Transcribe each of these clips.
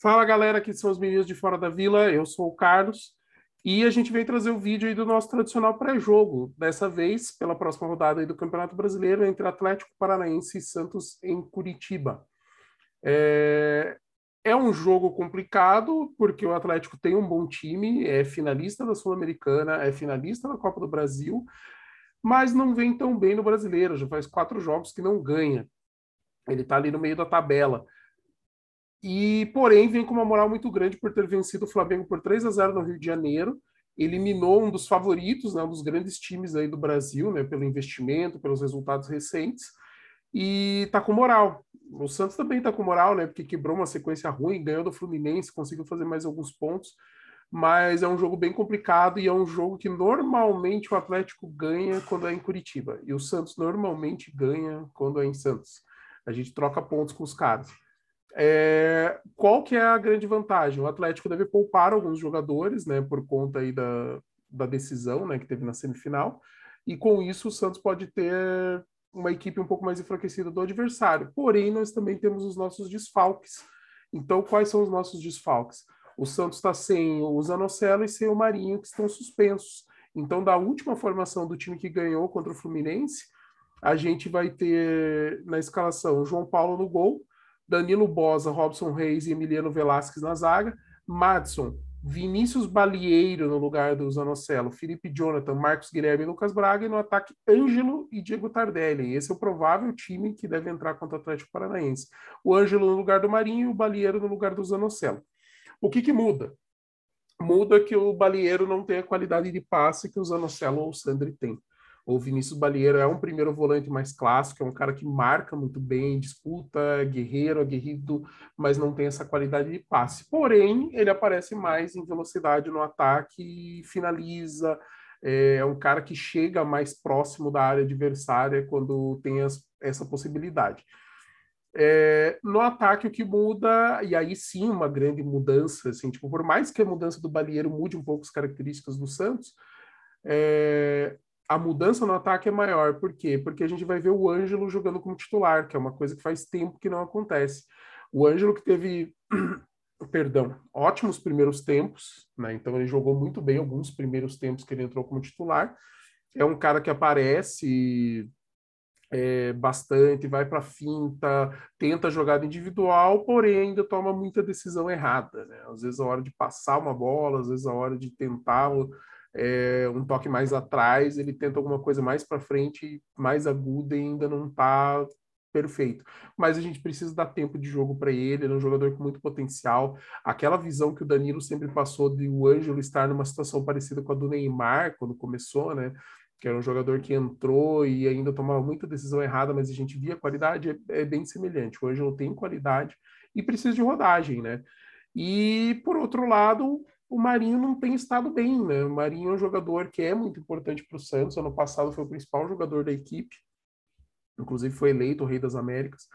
Fala galera, aqui são os meninos de Fora da Vila, eu sou o Carlos e a gente vem trazer o vídeo aí do nosso tradicional pré-jogo, dessa vez pela próxima rodada aí do Campeonato Brasileiro entre Atlético Paranaense e Santos em Curitiba. É... é um jogo complicado porque o Atlético tem um bom time, é finalista da Sul-Americana, é finalista da Copa do Brasil, mas não vem tão bem no Brasileiro, já faz quatro jogos que não ganha. Ele está ali no meio da tabela. E, porém, vem com uma moral muito grande por ter vencido o Flamengo por 3 a 0 no Rio de Janeiro. Eliminou um dos favoritos, né, um dos grandes times aí do Brasil, né, pelo investimento, pelos resultados recentes. E tá com moral. O Santos também tá com moral, né? Porque quebrou uma sequência ruim, ganhou do Fluminense, conseguiu fazer mais alguns pontos. Mas é um jogo bem complicado e é um jogo que normalmente o Atlético ganha quando é em Curitiba. E o Santos normalmente ganha quando é em Santos. A gente troca pontos com os caras. É, qual que é a grande vantagem? O Atlético deve poupar alguns jogadores, né, por conta aí da, da decisão, né, que teve na semifinal, e com isso o Santos pode ter uma equipe um pouco mais enfraquecida do adversário. Porém, nós também temos os nossos desfalques. Então, quais são os nossos desfalques? O Santos está sem o Zanocelo e sem o Marinho, que estão suspensos. Então, da última formação do time que ganhou contra o Fluminense, a gente vai ter na escalação João Paulo no gol, Danilo Bosa, Robson Reis e Emiliano Velasquez na zaga, Madison, Vinícius Balieiro no lugar do Zanocelo, Felipe Jonathan, Marcos Guilherme e Lucas Braga, e no ataque Ângelo e Diego Tardelli. Esse é o provável time que deve entrar contra o Atlético Paranaense. O Ângelo no lugar do Marinho e o Balieiro no lugar do Zanocelo. O que, que muda? Muda que o Balieiro não tem a qualidade de passe que o Zanocelo ou o Sandri tem. O Vinícius Balieiro é um primeiro volante mais clássico, é um cara que marca muito bem, disputa, é guerreiro, aguerrido, mas não tem essa qualidade de passe. Porém, ele aparece mais em velocidade no ataque, finaliza, é, é um cara que chega mais próximo da área adversária quando tem as, essa possibilidade. É, no ataque, o que muda, e aí sim uma grande mudança, assim, tipo, por mais que a mudança do Balieiro mude um pouco as características do Santos, é, a mudança no ataque é maior. Por quê? Porque a gente vai ver o Ângelo jogando como titular, que é uma coisa que faz tempo que não acontece. O Ângelo que teve, perdão, ótimos primeiros tempos, né? Então ele jogou muito bem alguns primeiros tempos que ele entrou como titular. É um cara que aparece é, bastante, vai para finta, tenta jogada individual, porém ainda toma muita decisão errada. Né? Às vezes a hora de passar uma bola, às vezes a hora de tentar é, um toque mais atrás, ele tenta alguma coisa mais para frente, mais aguda e ainda não está perfeito. Mas a gente precisa dar tempo de jogo para ele, ele é um jogador com muito potencial. Aquela visão que o Danilo sempre passou de o Ângelo estar numa situação parecida com a do Neymar quando começou, né? Que era um jogador que entrou e ainda tomava muita decisão errada, mas a gente via qualidade, é, é bem semelhante. O Ângelo tem qualidade e precisa de rodagem, né? E por outro lado, o Marinho não tem estado bem, né? O Marinho é um jogador que é muito importante para o Santos. Ano passado foi o principal jogador da equipe, inclusive foi eleito o Rei das Américas.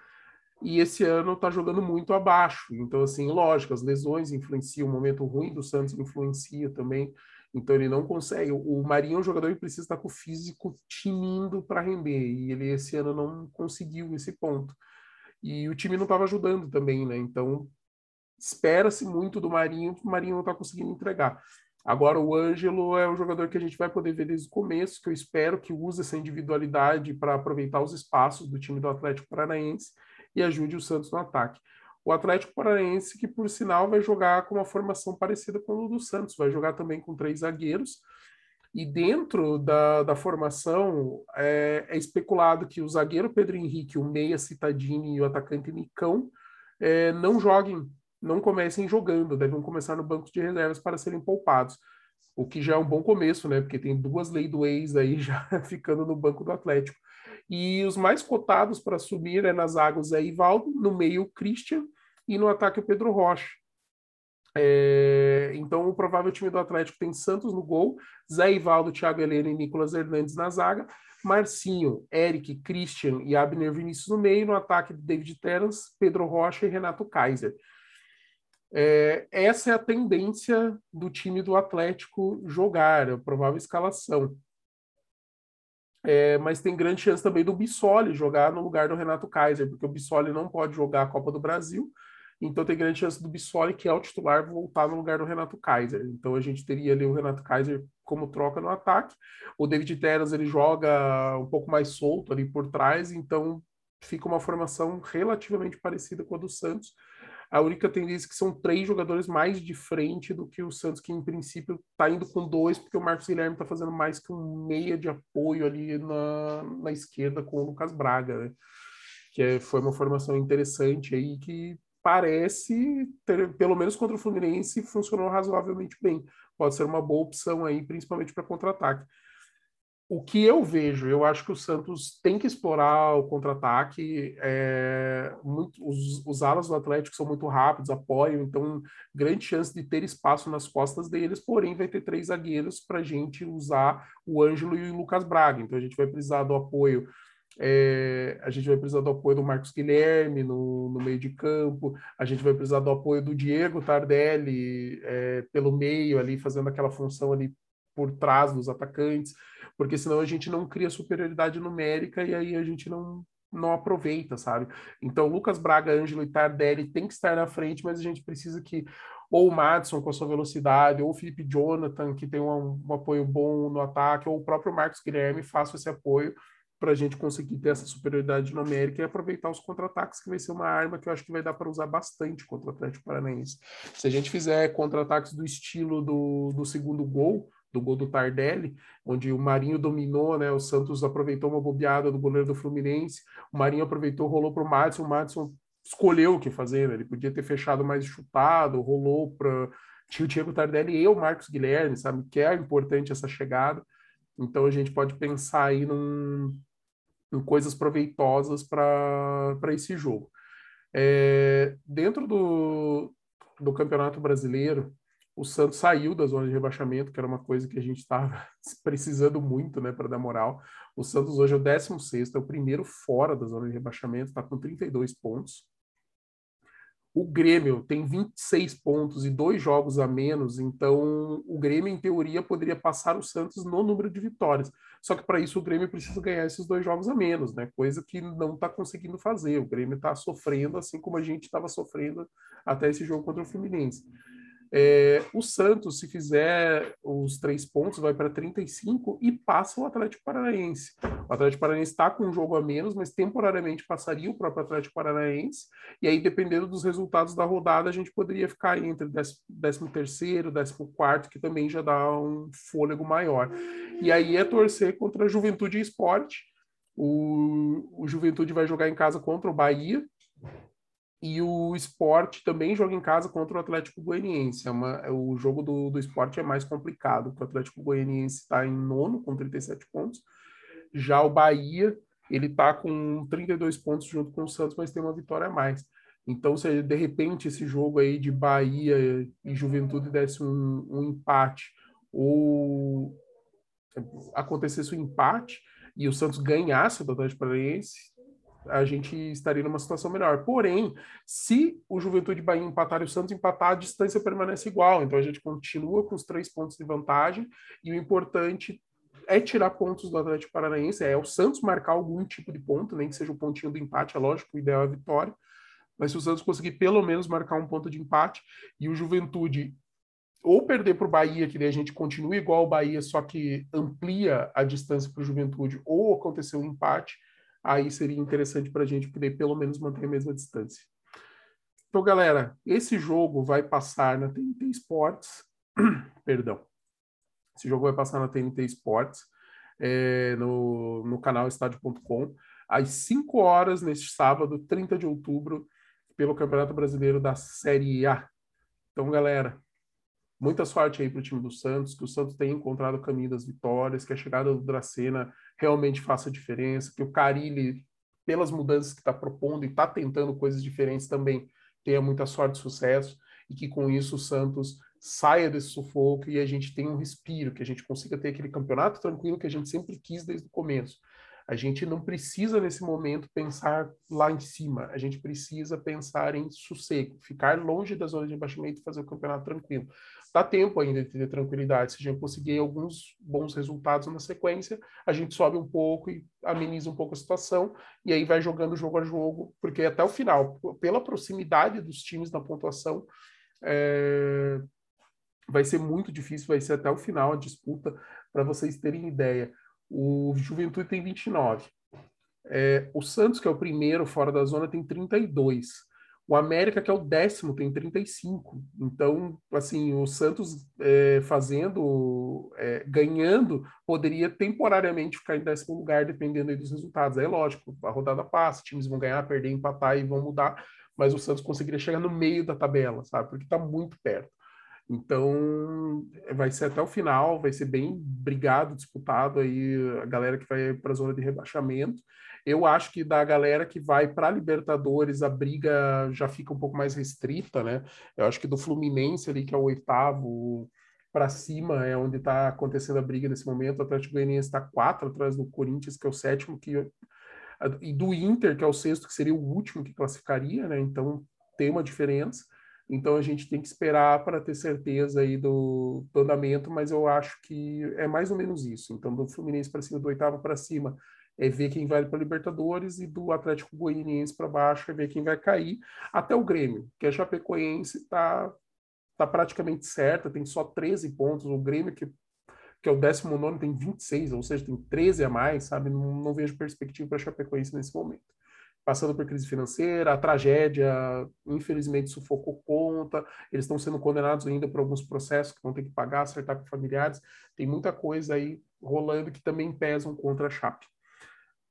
E esse ano está jogando muito abaixo. Então, assim, lógico, as lesões influenciam, o momento ruim do Santos influencia também. Então, ele não consegue. O Marinho é um jogador que precisa estar com o físico tinindo para render. E ele esse ano não conseguiu esse ponto. E o time não estava ajudando também, né? Então, espera-se muito do Marinho, que o Marinho não está conseguindo entregar. Agora, o Ângelo é um jogador que a gente vai poder ver desde o começo, que eu espero que use essa individualidade para aproveitar os espaços do time do Atlético Paranaense e ajude o Santos no ataque. O Atlético Paranaense, que por sinal vai jogar com uma formação parecida com o do Santos, vai jogar também com três zagueiros. E dentro da, da formação é, é especulado que o zagueiro Pedro Henrique, o meia Citadini e o atacante Nicão é, não joguem não comecem jogando, devem começar no banco de reservas para serem poupados. O que já é um bom começo, né? Porque tem duas leis do ex aí já ficando no banco do Atlético. E os mais cotados para subir é nas águas é Ivaldo, no meio o Christian e no ataque o Pedro Rocha. É, então, o provável time do Atlético tem Santos no gol, Zé Ivaldo, Thiago Helena e Nicolas Hernandes na zaga, Marcinho, Eric, Christian e Abner Vinícius no meio, no ataque David Terence, Pedro Rocha e Renato Kaiser. É, essa é a tendência do time do Atlético jogar, a provável escalação. É, mas tem grande chance também do Bissoli jogar no lugar do Renato Kaiser, porque o Bissoli não pode jogar a Copa do Brasil então tem grande chance do Bissoli, que é o titular, voltar no lugar do Renato Kaiser. Então a gente teria ali o Renato Kaiser como troca no ataque. O David Teras ele joga um pouco mais solto ali por trás, então fica uma formação relativamente parecida com a do Santos. A única tendência é que são três jogadores mais de frente do que o Santos, que em princípio está indo com dois, porque o Marcos Guilherme está fazendo mais que um meia de apoio ali na, na esquerda com o Lucas Braga, né? Que é, foi uma formação interessante aí que parece, ter, pelo menos contra o Fluminense, funcionou razoavelmente bem. Pode ser uma boa opção aí, principalmente para contra-ataque. O que eu vejo, eu acho que o Santos tem que explorar o contra-ataque. É, os, os alas do Atlético são muito rápidos, apoiam, então grande chance de ter espaço nas costas deles, porém vai ter três zagueiros para a gente usar o Ângelo e o Lucas Braga. Então a gente vai precisar do apoio é, a gente vai precisar do apoio do Marcos Guilherme no, no, meio de campo, a gente vai precisar do apoio do Diego Tardelli é, pelo meio ali, fazendo aquela função ali por trás dos atacantes, porque senão a gente não cria superioridade numérica e aí a gente não, não aproveita, sabe? Então, Lucas Braga, Ângelo e Tardelli tem que estar na frente, mas a gente precisa que ou o Madison com a sua velocidade, ou o Felipe Jonathan, que tem um, um apoio bom no ataque, ou o próprio Marcos Guilherme faça esse apoio para a gente conseguir ter essa superioridade numérica e aproveitar os contra-ataques, que vai ser uma arma que eu acho que vai dar para usar bastante contra o Atlético Paranaense. Se a gente fizer contra-ataques do estilo do, do segundo gol, do gol do Tardelli, onde o Marinho dominou, né? O Santos aproveitou uma bobeada do goleiro do Fluminense, o Marinho aproveitou, rolou para o Madison, o Madison escolheu o que fazer, né? Ele podia ter fechado mais chutado, rolou para o Diego Tardelli e o Marcos Guilherme, sabe? Que é importante essa chegada. Então a gente pode pensar aí num, em coisas proveitosas para esse jogo. É, dentro do, do Campeonato Brasileiro, o Santos saiu da zona de rebaixamento, que era uma coisa que a gente estava precisando muito né, para dar moral. O Santos hoje é o 16, é o primeiro fora da zona de rebaixamento, está com 32 pontos. O Grêmio tem 26 pontos e dois jogos a menos, então o Grêmio, em teoria, poderia passar o Santos no número de vitórias. Só que para isso o Grêmio precisa ganhar esses dois jogos a menos, né? Coisa que não está conseguindo fazer. O Grêmio está sofrendo, assim como a gente estava sofrendo até esse jogo contra o Fluminense. É, o Santos, se fizer os três pontos, vai para 35 e passa o Atlético Paranaense. O Atlético Paranaense está com um jogo a menos, mas temporariamente passaria o próprio Atlético Paranaense. E aí, dependendo dos resultados da rodada, a gente poderia ficar entre 13 terceiro, 14 quarto, que também já dá um fôlego maior. E aí é torcer contra a Juventude e Esporte. O, o Juventude vai jogar em casa contra o Bahia, e o esporte também joga em casa contra o Atlético Goianiense. É uma, é, o jogo do, do esporte é mais complicado, porque o Atlético Goianiense está em nono com 37 pontos. Já o Bahia, ele está com 32 pontos junto com o Santos, mas tem uma vitória a mais. Então, se de repente esse jogo aí de Bahia e Juventude desse um, um empate, ou acontecesse um empate e o Santos ganhasse o Atlético Paranaense, a gente estaria numa situação melhor. Porém, se o Juventude Bahia empatar e o Santos empatar, a distância permanece igual. Então a gente continua com os três pontos de vantagem e o importante é tirar pontos do Atlético Paranaense, é o Santos marcar algum tipo de ponto, nem que seja o pontinho do empate, é lógico, o ideal é a vitória. Mas se o Santos conseguir pelo menos marcar um ponto de empate e o Juventude ou perder para o Bahia, que daí a gente continua igual o Bahia, só que amplia a distância para o Juventude, ou acontecer um empate, aí seria interessante para a gente poder pelo menos manter a mesma distância. Então, galera, esse jogo vai passar na TNT Sports, perdão, esse jogo vai passar na TNT Sports, é, no, no canal estádio.com, às 5 horas neste sábado, 30 de outubro, pelo Campeonato Brasileiro da Série A. Então, galera, muita sorte aí para o time do Santos, que o Santos tenha encontrado o caminho das vitórias, que a chegada do Dracena realmente faça diferença, que o Carilli, pelas mudanças que está propondo e está tentando coisas diferentes também, tenha muita sorte e sucesso, e que com isso o Santos saia desse sufoco e a gente tenha um respiro, que a gente consiga ter aquele campeonato tranquilo que a gente sempre quis desde o começo. A gente não precisa, nesse momento, pensar lá em cima. A gente precisa pensar em sossego, ficar longe da zona de abaixamento e fazer o campeonato tranquilo. Dá tempo ainda de ter tranquilidade. Se a gente conseguir alguns bons resultados na sequência, a gente sobe um pouco e ameniza um pouco a situação, e aí vai jogando jogo a jogo, porque até o final, pela proximidade dos times na pontuação, é... vai ser muito difícil, vai ser até o final a disputa, para vocês terem ideia. O Juventude tem 29. É, o Santos, que é o primeiro fora da zona, tem 32. O América, que é o décimo, tem 35. Então, assim, o Santos é, fazendo, é, ganhando, poderia temporariamente ficar em décimo lugar, dependendo dos resultados. É lógico, a rodada passa, times vão ganhar, perder, empatar e vão mudar, mas o Santos conseguiria chegar no meio da tabela, sabe? Porque está muito perto. Então, vai ser até o final, vai ser bem brigado, disputado aí a galera que vai para a zona de rebaixamento. Eu acho que da galera que vai para Libertadores, a briga já fica um pouco mais restrita, né? Eu acho que do Fluminense ali, que é o oitavo para cima, é onde está acontecendo a briga nesse momento. O Atlético Goianiense está quatro atrás do Corinthians, que é o sétimo, que e do Inter, que é o sexto, que seria o último que classificaria, né? Então tem uma diferença. Então a gente tem que esperar para ter certeza aí do, do, andamento, mas eu acho que é mais ou menos isso. Então, do Fluminense para cima, do oitavo para cima, é ver quem vai para Libertadores, e do Atlético Goianiense para baixo é ver quem vai cair, até o Grêmio, que a Chapecoense está tá praticamente certa, tem só 13 pontos. O Grêmio, que, que é o 19, tem 26, ou seja, tem 13 a mais, sabe? Não, não vejo perspectiva para a Chapecoense nesse momento passando por crise financeira, a tragédia, infelizmente, sufocou conta, eles estão sendo condenados ainda por alguns processos que vão ter que pagar, acertar com familiares, tem muita coisa aí rolando que também pesam contra a Chape.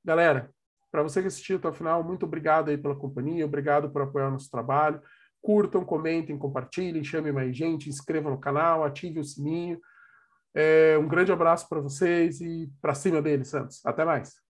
Galera, para você que assistiu até o final, muito obrigado aí pela companhia, obrigado por apoiar o nosso trabalho, curtam, comentem, compartilhem, chamem mais gente, inscrevam no canal, ativem o sininho, é, um grande abraço para vocês e para cima deles, Santos. Até mais.